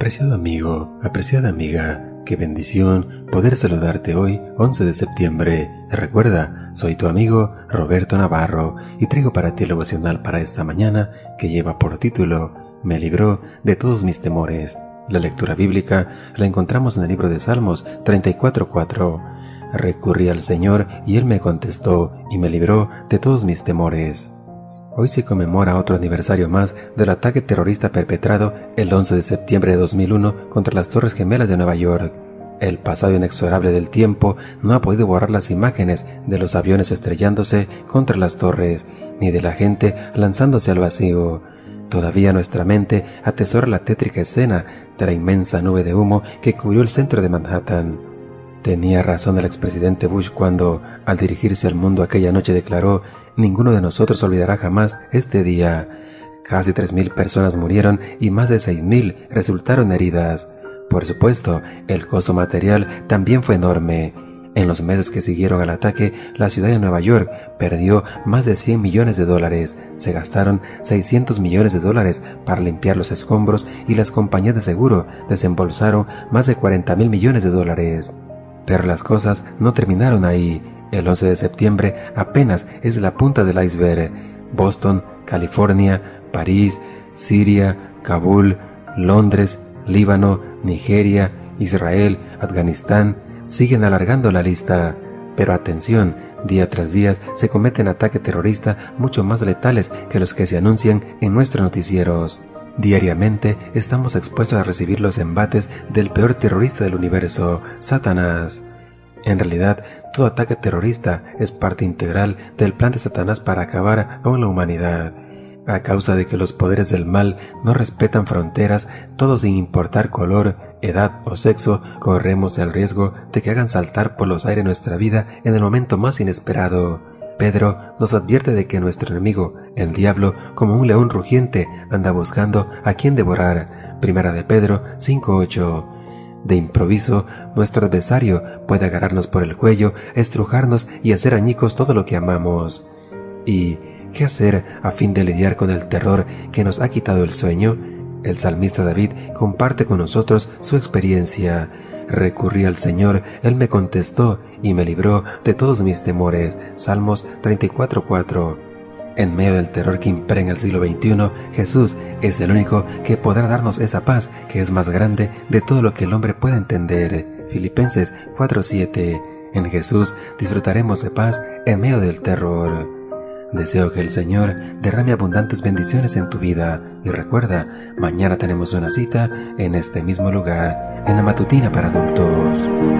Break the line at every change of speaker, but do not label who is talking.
Apreciado amigo, apreciada amiga, qué bendición poder saludarte hoy, 11 de septiembre. Recuerda, soy tu amigo Roberto Navarro y traigo para ti el devocional para esta mañana que lleva por título Me libró de todos mis temores. La lectura bíblica la encontramos en el libro de Salmos 34.4. Recurrí al Señor y Él me contestó y me libró de todos mis temores. Hoy se conmemora otro aniversario más del ataque terrorista perpetrado el 11 de septiembre de 2001 contra las Torres Gemelas de Nueva York. El pasado inexorable del tiempo no ha podido borrar las imágenes de los aviones estrellándose contra las torres, ni de la gente lanzándose al vacío. Todavía nuestra mente atesora la tétrica escena de la inmensa nube de humo que cubrió el centro de Manhattan. Tenía razón el expresidente Bush cuando, al dirigirse al mundo aquella noche, declaró Ninguno de nosotros olvidará jamás este día. Casi 3.000 personas murieron y más de 6.000 resultaron heridas. Por supuesto, el costo material también fue enorme. En los meses que siguieron al ataque, la ciudad de Nueva York perdió más de 100 millones de dólares. Se gastaron 600 millones de dólares para limpiar los escombros y las compañías de seguro desembolsaron más de 40 mil millones de dólares. Pero las cosas no terminaron ahí. El 11 de septiembre apenas es la punta del iceberg. Boston, California, París, Siria, Kabul, Londres, Líbano, Nigeria, Israel, Afganistán, siguen alargando la lista. Pero atención, día tras día se cometen ataques terroristas mucho más letales que los que se anuncian en nuestros noticieros. Diariamente estamos expuestos a recibir los embates del peor terrorista del universo, Satanás. En realidad, todo ataque terrorista es parte integral del plan de Satanás para acabar con la humanidad. A causa de que los poderes del mal no respetan fronteras, todos sin importar color, edad o sexo, corremos el riesgo de que hagan saltar por los aires nuestra vida en el momento más inesperado. Pedro nos advierte de que nuestro enemigo, el diablo, como un león rugiente, anda buscando a quien devorar. Primera de Pedro 5.8 de improviso, nuestro adversario puede agarrarnos por el cuello, estrujarnos y hacer añicos todo lo que amamos. ¿Y qué hacer a fin de lidiar con el terror que nos ha quitado el sueño? El salmista David comparte con nosotros su experiencia. Recurrí al Señor, Él me contestó y me libró de todos mis temores. Salmos 34.4 en medio del terror que impera en el siglo XXI, Jesús es el único que podrá darnos esa paz que es más grande de todo lo que el hombre pueda entender. Filipenses 4:7. En Jesús disfrutaremos de paz en medio del terror. Deseo que el Señor derrame abundantes bendiciones en tu vida y recuerda, mañana tenemos una cita en este mismo lugar, en la matutina para adultos.